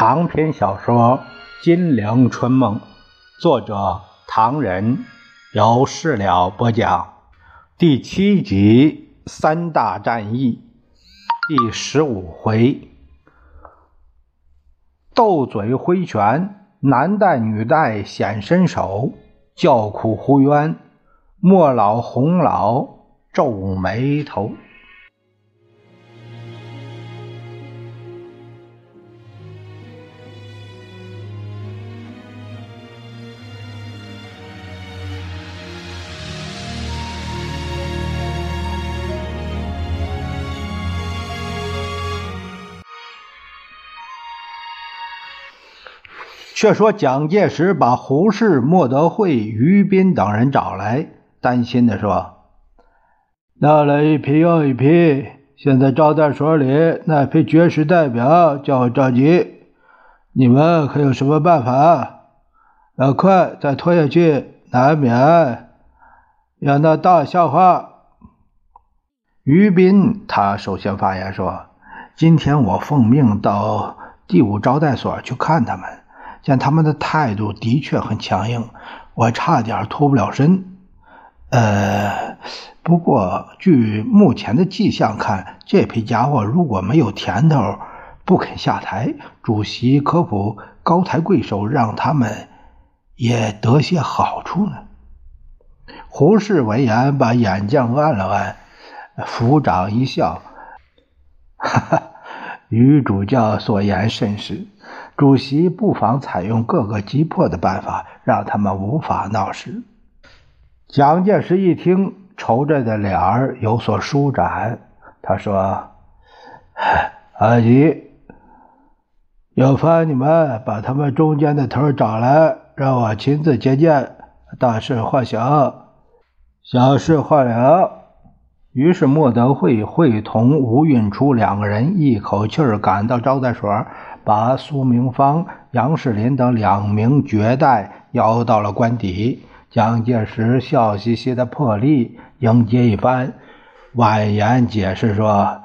长篇小说《金陵春梦》，作者唐人，由事了播讲。第七集三大战役，第十五回，斗嘴挥拳，男戴女戴显身手，叫苦呼冤，莫老洪老皱眉头。却说蒋介石把胡适、莫德惠、于斌等人找来，担心的说：“闹了一批又一批，现在招待所里那批绝食代表叫我着急，你们可有什么办法？要快，再拖下去难免要闹大笑话。”于斌他首先发言说：“今天我奉命到第五招待所去看他们。”见他们的态度的确很强硬，我差点脱不了身。呃，不过据目前的迹象看，这批家伙如果没有甜头，不肯下台，主席可否高抬贵手，让他们也得些好处呢？胡适闻言，把眼镜按了按，抚掌一笑：“哈哈，于主教所言甚是。”主席不妨采用各个击破的办法，让他们无法闹事。蒋介石一听，愁着的脸儿有所舒展。他说：“阿吉，有烦你们把他们中间的头找来，让我亲自接见。大事化小，小事化了。”于是莫德惠会同吴运初两个人一口气儿赶到招待所。把苏明芳、杨士林等两名绝代邀到了官邸。蒋介石笑嘻嘻的破例迎接一番，婉言解释说：“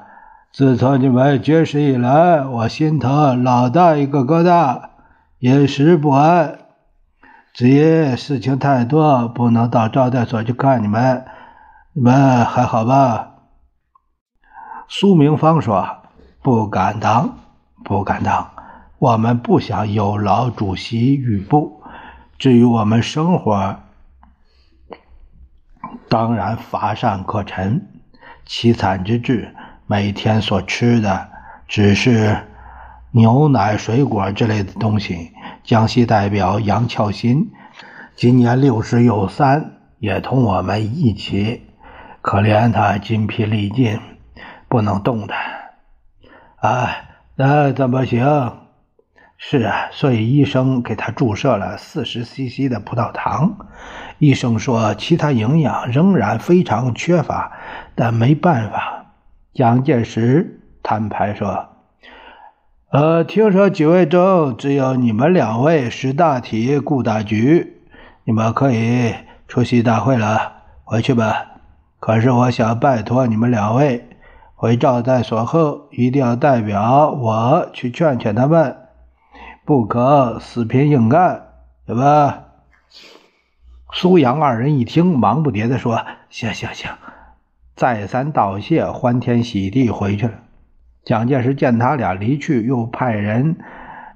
自从你们绝食以来，我心头老大一个疙瘩，饮食不安。只因事情太多，不能到招待所去看你们。你们还好吧？”苏明芳说：“不敢当，不敢当。”我们不想有劳主席御部，至于我们生活，当然乏善可陈，凄惨之至。每天所吃的只是牛奶、水果之类的东西。江西代表杨俏新今年六十有三，也同我们一起。可怜他筋疲力尽，不能动弹。哎，那怎么行？是啊，所以医生给他注射了四十 CC 的葡萄糖。医生说其他营养仍然非常缺乏，但没办法。蒋介石摊牌说：“呃，听说几位中只有你们两位识大体、顾大局，你们可以出席大会了，回去吧。可是我想拜托你们两位，回招待所后一定要代表我去劝劝他们。”不可死拼硬干，对吧？苏杨二人一听，忙不迭地说：“行行行！”再三道谢，欢天喜地回去了。蒋介石见他俩离去，又派人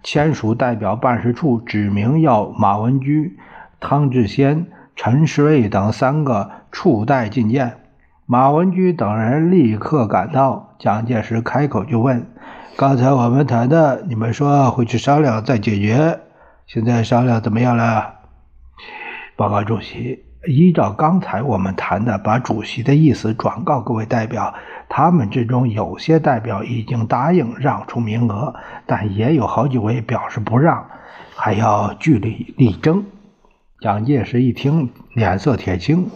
签署代表办事处，指明要马文居、汤志先、陈世瑞等三个处代觐见。马文居等人立刻赶到，蒋介石开口就问。刚才我们谈的，你们说会去商量再解决，现在商量怎么样了？报告主席，依照刚才我们谈的，把主席的意思转告各位代表，他们之中有些代表已经答应让出名额，但也有好几位表示不让，还要据理力争。蒋介石一听，脸色铁青，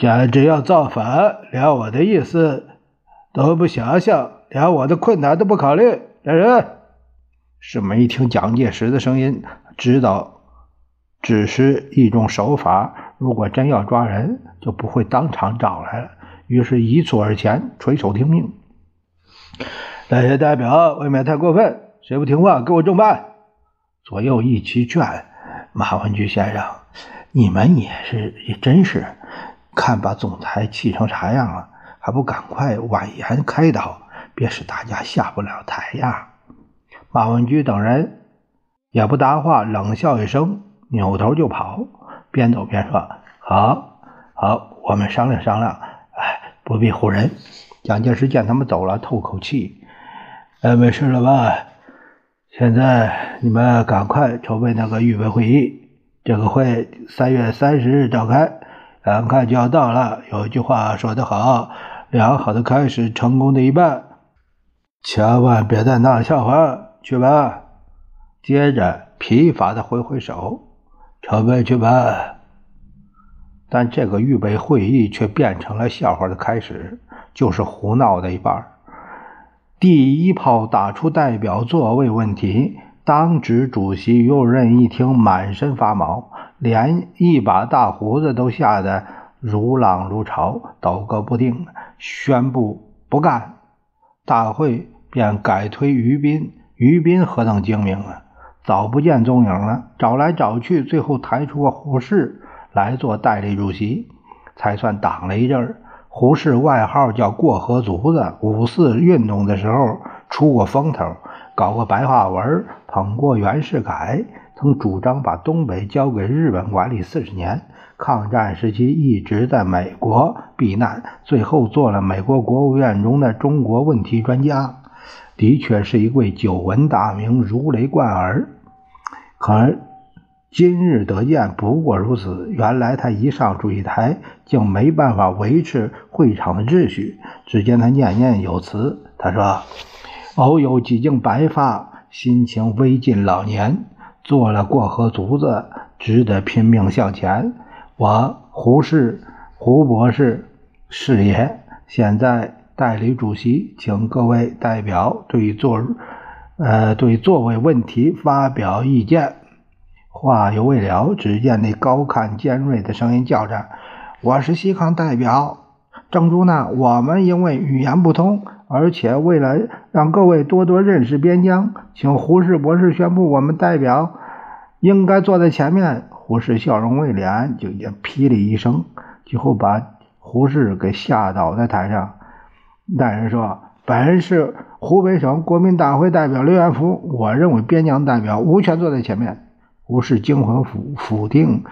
简直要造反，连我的意思都不想想。连我的困难都不考虑，来人！史们一听蒋介石的声音，知道只是一种手法。如果真要抓人，就不会当场找来了。于是，一蹴而前，垂手听命。那些代表未免太过分，谁不听话，给我正办！左右一起劝。马文菊先生，你们也是，也真是，看把总裁气成啥样了，还不赶快婉言开导，别使大家下不了台呀！马文菊等人也不答话，冷笑一声，扭头就跑，边走边说：“好，好，我们商量商量。哎，不必唬人。”蒋介石见他们走了，透口气：“哎，没事了吧？”现在你们赶快筹备那个预备会议，这个会三月三十日召开，眼看就要到了。有一句话说得好：“良好的开始，成功的一半。”千万别再闹笑话，去吧。接着疲乏的挥挥手，筹备去吧。但这个预备会议却变成了笑话的开始，就是胡闹的一半。第一炮打出代表座位问题，当值主席右任一听，满身发毛，连一把大胡子都吓得如浪如潮，抖个不定，宣布不干。大会便改推于斌。于斌何等精明啊，早不见踪影了。找来找去，最后抬出个胡适来做代理主席，才算挡了一阵儿。胡适外号叫过河卒子，五四运动的时候出过风头，搞过白话文，捧过袁世凯，曾主张把东北交给日本管理四十年。抗战时期一直在美国避难，最后做了美国国务院中的中国问题专家，的确是一位久闻大名、如雷贯耳。可。今日得见，不过如此。原来他一上主席台，竟没办法维持会场的秩序。只见他念念有词，他说：“偶有几茎白发，心情微近老年，做了过河卒子，只得拼命向前。我胡适，胡博士是也。现在代理主席，请各位代表对座，呃，对座位问题发表意见。”话犹未了，只见那高亢尖锐的声音叫着：“我是西康代表郑竹呢。我们因为语言不通，而且为了让各位多多认识边疆，请胡适博士宣布，我们代表应该坐在前面。”胡适笑容未敛，就也噼里一声，几乎把胡适给吓倒在台上。那人说：“本人是湖北省国民大会代表刘元福，我认为边疆代表无权坐在前面。”胡适惊魂甫否定，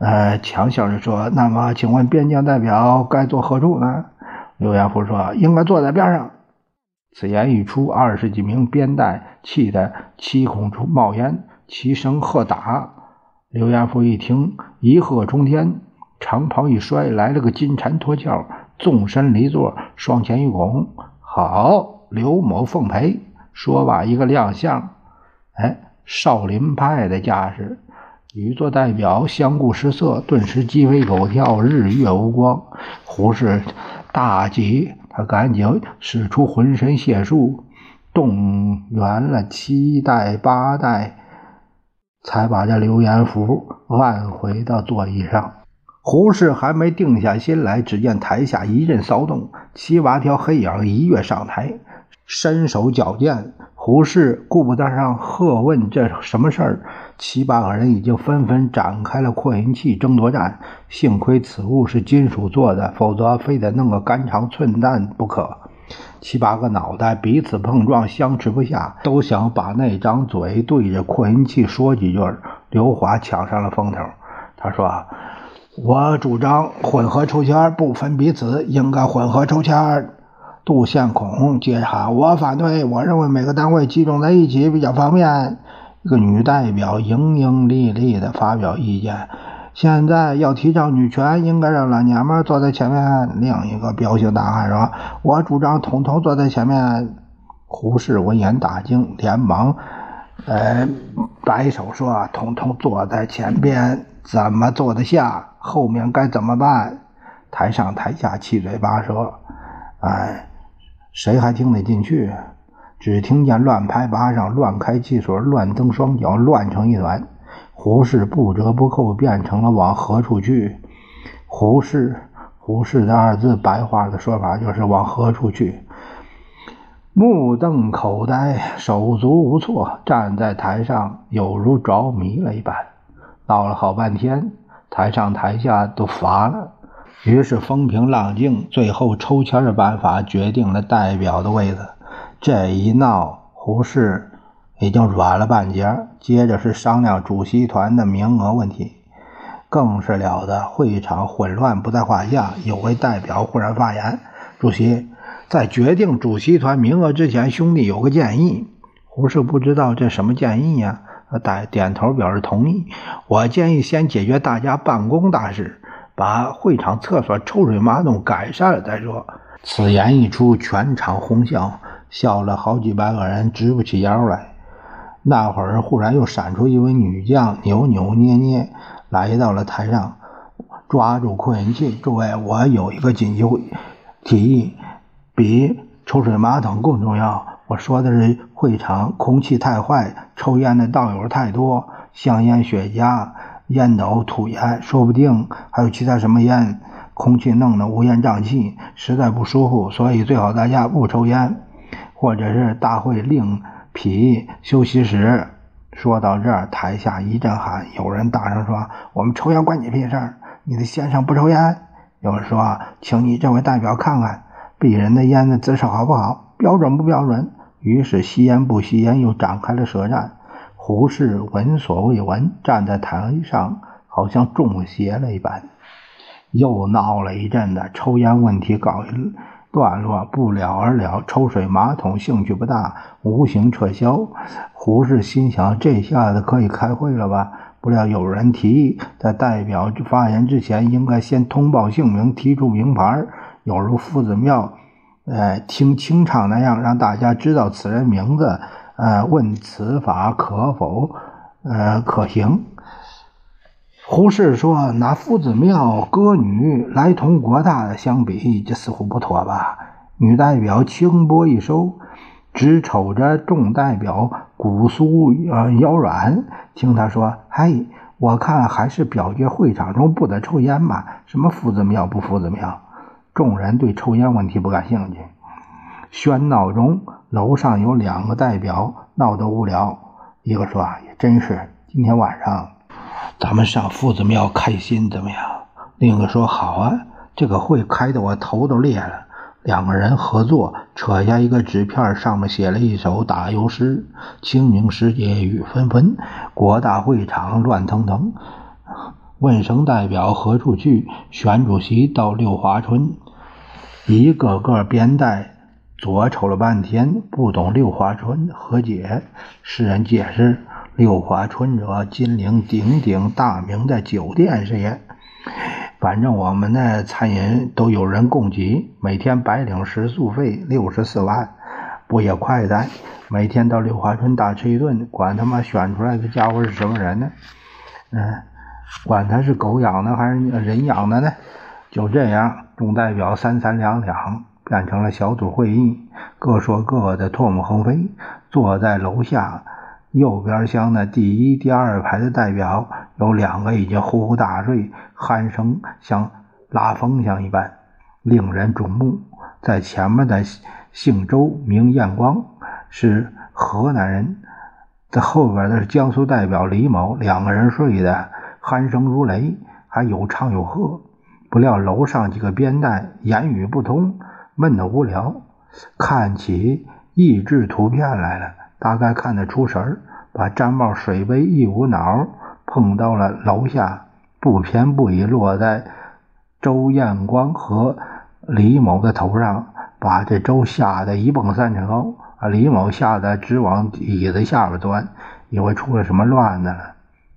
呃，强笑着说：“那么，请问边疆代表该坐何处呢？”刘元福说：“应该坐在边上。”此言一出，二十几名边代气得七孔出冒烟，齐声喝打。刘元福一听，一喝冲天，长袍一摔，来了个金蝉脱壳，纵身离座，双前一拱：“好，刘某奉陪。”说罢，一个亮相，哎。少林派的架势，与座代表相顾失色，顿时鸡飞狗跳，日月无光。胡适大急，他赶紧使出浑身解数，动员了七代八代，才把这刘元福按回到座椅上。胡适还没定下心来，只见台下一阵骚动，七八条黑影一跃上台，伸手矫健。胡适顾不得上喝问这什么事儿，七八个人已经纷纷展开了扩音器争夺战。幸亏此物是金属做的，否则非得弄个肝肠寸断不可。七八个脑袋彼此碰撞，相持不下，都想把那张嘴对着扩音器说几句。刘华抢上了风头，他说：“我主张混合抽签，不分彼此，应该混合抽签。”杜宪孔接着我反对，我认为每个单位集中在一起比较方便。”一个女代表盈盈利利的发表意见：“现在要提倡女权，应该让老娘们坐在前面。”另一个彪形大汉说：“我主张统统坐在前面。”胡适闻言大惊，连忙呃摆手说：“统统坐在前边，怎么坐得下？后面该怎么办？”台上台下七嘴八舌，哎。谁还听得进去？只听见乱拍巴掌、乱开汽水、乱蹬双脚，乱成一团。胡适不折不扣变成了往何处去？胡适，胡适的二字白话的说法就是往何处去？目瞪口呆，手足无措，站在台上有如着迷了一般。闹了好半天，台上台下都乏了。于是风平浪静，最后抽签的办法决定了代表的位子。这一闹，胡适已经软了半截。接着是商量主席团的名额问题，更是了得。会场混乱不在话下，有位代表忽然发言：“主席。”在决定主席团名额之前，兄弟有个建议。胡适不知道这什么建议呀？点点头表示同意。我建议先解决大家办公大事，把会场厕所抽水马桶改善了再说。此言一出，全场哄笑，笑了好几百个人直不起腰来。那会儿忽然又闪出一位女将，扭扭捏捏来到了台上，抓住扩音器：“诸位，我有一个紧急提议。”比抽水马桶更重要。我说的是会场空气太坏，抽烟的道友太多，香烟、雪茄、烟斗、土烟，说不定还有其他什么烟，空气弄得乌烟瘴气，实在不舒服。所以最好大家不抽烟，或者是大会另辟休息室。说到这儿，台下一阵喊，有人大声说：“我们抽烟关你屁事儿？你的先生不抽烟。”有人说：“请你这位代表看看。”鄙人的烟的姿势好不好？标准不标准？于是吸烟不吸烟又展开了舌战。胡适闻所未闻，站在台上好像中邪了一般。又闹了一阵子，抽烟问题搞一段落，不了而了。抽水马桶兴趣不大，无形撤销。胡适心想：这下子可以开会了吧？不料有人提议，在代表发言之前，应该先通报姓名，提出名牌。有如夫子庙，呃，听清唱那样，让大家知道此人名字，呃，问此法可否，呃，可行？胡适说：“拿夫子庙歌女来同国大相比，这似乎不妥吧？”女代表轻波一收，只瞅着众代表骨酥呃腰软，听他说：“嘿，我看还是表决会场中不得抽烟吧？什么夫子庙不夫子庙？”众人对抽烟问题不感兴趣。喧闹中，楼上有两个代表闹得无聊。一个说：“也真是，今天晚上咱们上夫子庙开心怎么样？”另一个说：“好啊，这个会开得我头都裂了。”两个人合作，扯下一个纸片，上面写了一首打油诗：“清明时节雨纷纷，国大会场乱腾腾。问声代表何处去？选主席到六华村。”一个个编带，左瞅了半天，不懂六华村何解？诗人解释：六华春者，金陵鼎鼎大名的酒店是也。反正我们的餐饮都有人供给，每天白领食宿费六十四万，不也快哉？每天到六华村大吃一顿，管他妈选出来的家伙是什么人呢？嗯，管他是狗养的还是人养的呢？就这样，众代表三三两两变成了小组会议，各说各的，唾沫横飞。坐在楼下右边厢的第一、第二排的代表有两个已经呼呼大睡，鼾声像拉风箱一般，令人瞩目。在前面的姓周名彦光，是河南人；在后边的是江苏代表李某，两个人睡的鼾声如雷，还有唱有和。不料楼上几个编带言语不通，闷得无聊，看起益智图片来了。大概看得出神儿，把毡帽水杯一捂脑，碰到了楼下，不偏不倚落在周彦光和李某的头上，把这周吓得一蹦三尺高，啊，李某吓得直往椅子下边钻，以为出了什么乱子了，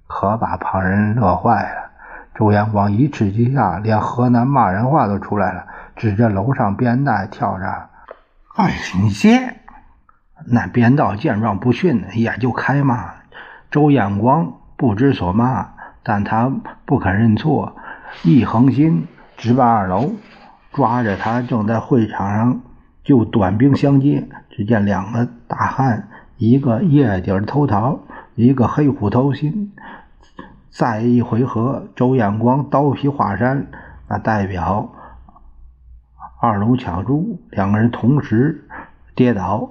可把旁人乐坏了。周延光一气之下，连河南骂人话都出来了，指着楼上编带跳着：“哎，你接！”那边道见状不逊，也就开骂。周延光不知所骂，但他不肯认错，一横心直奔二楼，抓着他正在会场上就短兵相接。只见两个大汉，一个叶底偷桃，一个黑虎偷心。再一回合，周彦光刀劈华山，那代表二龙抢珠，两个人同时跌倒，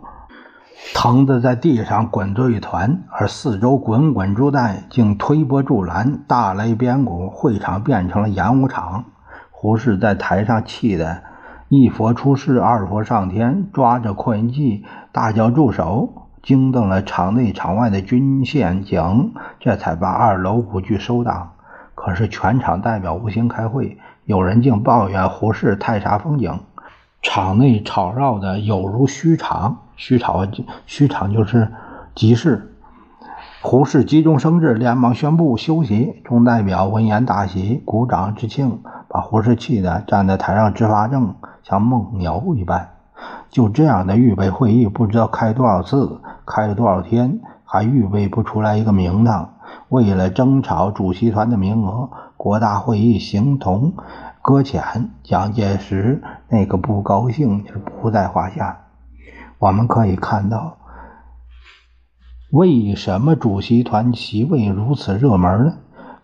疼得在地上滚作一团，而四周滚滚珠弹竟推波助澜，大雷鞭鼓，会场变成了演武场。胡适在台上气得一佛出世，二佛上天，抓着扩音器大叫住手，惊动了场内场外的军宪警，这才把二楼舞剧收档。可是全场代表无心开会，有人竟抱怨胡适太煞风景，场内吵闹的有如虚场。虚场，虚场就是集市。胡适急中生智，连忙宣布休息。众代表闻言大喜，鼓掌致庆，把胡适气得站在台上直发怔，像梦游一般。就这样的预备会议，不知道开多少次，开了多少天，还预备不出来一个名堂。为了争吵主席团的名额，国大会议形同搁浅。蒋介石那个不高兴是不在话下。我们可以看到。为什么主席团席位如此热门呢？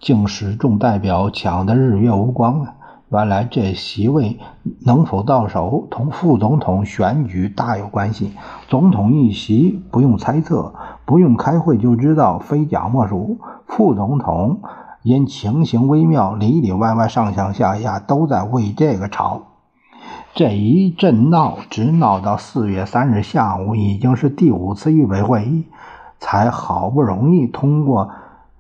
竟使众代表抢得日月无光呢？原来这席位能否到手，同副总统选举大有关系。总统一席不用猜测，不用开会就知道，非蒋莫属。副总统因情形微妙，里里外外、上上下下都在为这个吵。这一阵闹，直闹到四月三日下午，已经是第五次预备会议。才好不容易通过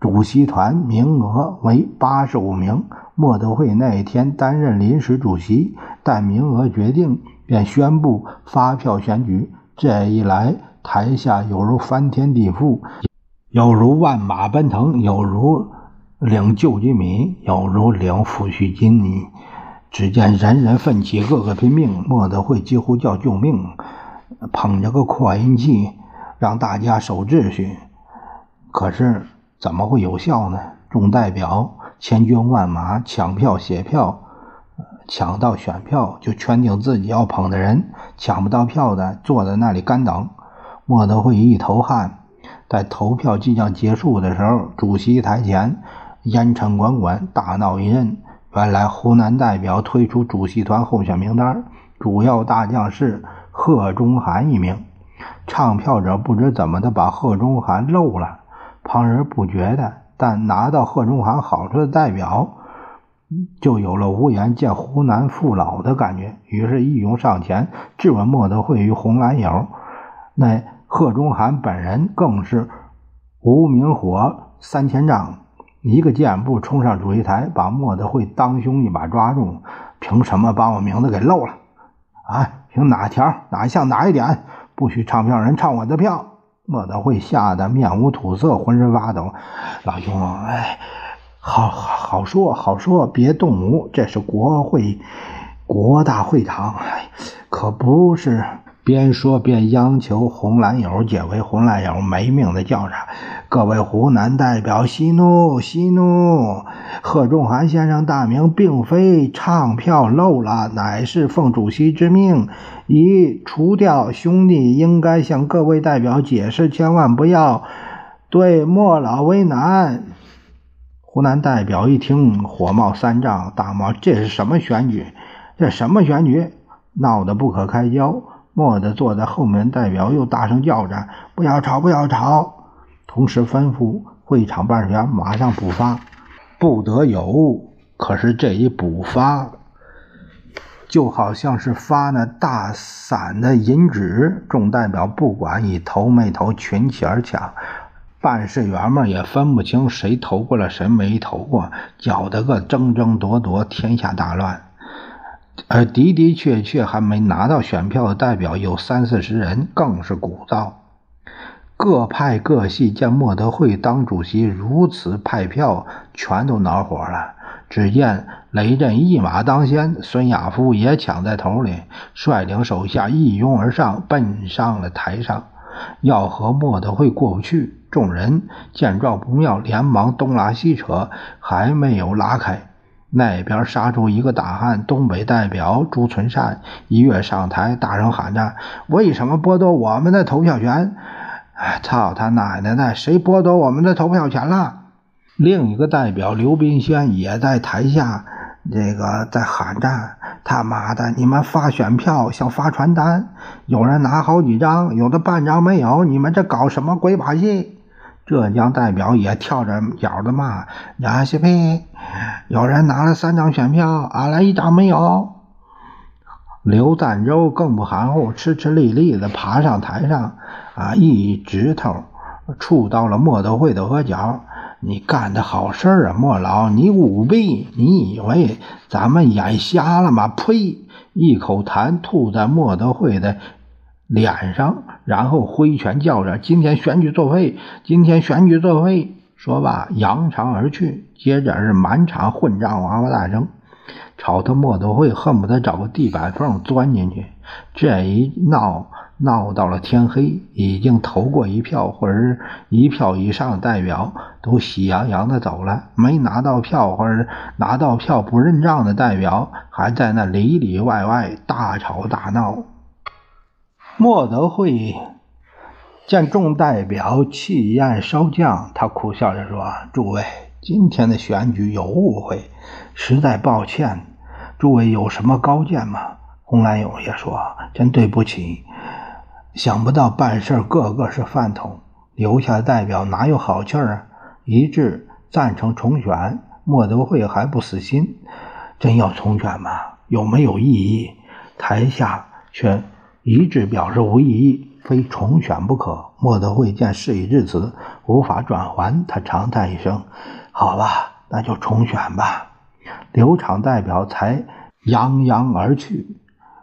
主席团名额为八十五名，莫德惠那一天担任临时主席，待名额决定，便宣布发票选举。这一来，台下有如翻天地覆，有如万马奔腾，有如领救济米，有如领抚恤金。只见人人奋起，个个拼命。莫德惠几乎叫救命，捧着个扩音器。让大家守秩序，可是怎么会有效呢？众代表千军万马抢票写票，抢到选票就圈定自己要捧的人，抢不到票的坐在那里干等。莫德惠一头汗，在投票即将结束的时候，主席台前烟尘滚滚，大闹一阵。原来湖南代表推出主席团候选名单，主要大将是贺中涵一名。唱票者不知怎么的把贺中涵漏了，旁人不觉得，但拿到贺中涵好处的代表，就有了无颜见湖南父老的感觉，于是义勇上前质问莫德惠与红蓝友。那贺中涵本人更是无名火三千丈，一个箭步冲上主席台，把莫德惠当胸一把抓住。凭什么把我名字给漏了？啊，凭哪条哪项哪一点？不许唱票人唱我的票！莫德惠吓得面无土色，浑身发抖。老兄，哎，好好好说好说，别动武，这是国会，国大会堂，可不是。边说边央求红蓝友解围。红蓝友没命的叫着：“各位湖南代表，息怒，息怒！贺仲涵先生大名并非唱票漏了，乃是奉主席之命已除掉。兄弟应该向各位代表解释，千万不要对莫老为难。”湖南代表一听，火冒三丈，大骂：“这是什么选举？这什么选举？闹得不可开交！”莫的坐在后面代表又大声叫着：“不要吵，不要吵！”同时吩咐会场办事员马上补发，不得有误。可是这一补发，就好像是发那大散的银纸，众代表不管以投没投，群起而抢。办事员们也分不清谁投过了，谁没投过，搅得个争争夺夺，天下大乱。而的的确确还没拿到选票的代表有三四十人，更是鼓噪。各派各系见莫德惠当主席如此派票，全都恼火了。只见雷震一马当先，孙亚夫也抢在头里，率领手下一拥而上，奔上了台上，要和莫德惠过不去。众人见状不妙，连忙东拉西扯，还没有拉开。那边杀出一个大汉，东北代表朱存善一跃上台，大声喊着：“为什么剥夺我们的投票权？”哎，操他奶奶的！谁剥夺我们的投票权了？另一个代表刘斌轩也在台下这个在喊着：“他妈的，你们发选票像发传单，有人拿好几张，有的半张没有，你们这搞什么鬼把戏？”浙江代表也跳着脚的骂：“娘西佩！有人拿了三张选票，俺来一张没有。”刘赞洲更不含糊，吃吃力力的爬上台上，啊，一指头触到了莫德惠的额角。你干的好事啊，莫老！你舞弊！你以为咱们眼瞎了吗？呸！一口痰吐在莫德惠的脸上，然后挥拳叫着：“今天选举作废！今天选举作废！”说罢扬长而去。接着是满场混账娃娃大声，吵得莫德惠恨不得找个地板缝钻进去。这一闹。闹到了天黑，已经投过一票或者一票以上的代表都喜洋洋的走了，没拿到票或者拿到票不认账的代表还在那里里外外大吵大闹。莫德惠见众代表气焰稍降，他苦笑着说：“诸位，今天的选举有误会，实在抱歉。诸位有什么高见吗？”洪兰勇也说：“真对不起。”想不到办事个个是饭桶，留下的代表哪有好气儿啊？一致赞成重选，莫德惠还不死心，真要重选吗？有没有异议？台下却一致表示无异议，非重选不可。莫德惠见事已至此，无法转还，他长叹一声：“好吧，那就重选吧。”刘场代表才扬扬而去。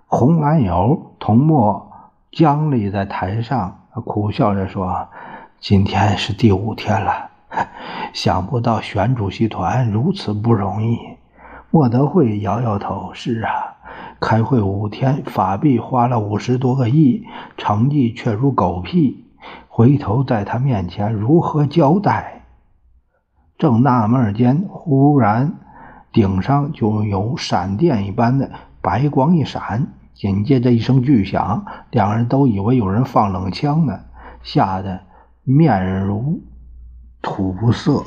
红蓝友同莫。僵立在台上，苦笑着说：“今天是第五天了，想不到选主席团如此不容易。”莫德惠摇摇头：“是啊，开会五天，法币花了五十多个亿，成绩却如狗屁。回头在他面前如何交代？”正纳闷间，忽然顶上就有闪电一般的白光一闪。紧接着一声巨响，两人都以为有人放冷枪呢，吓得面如土色。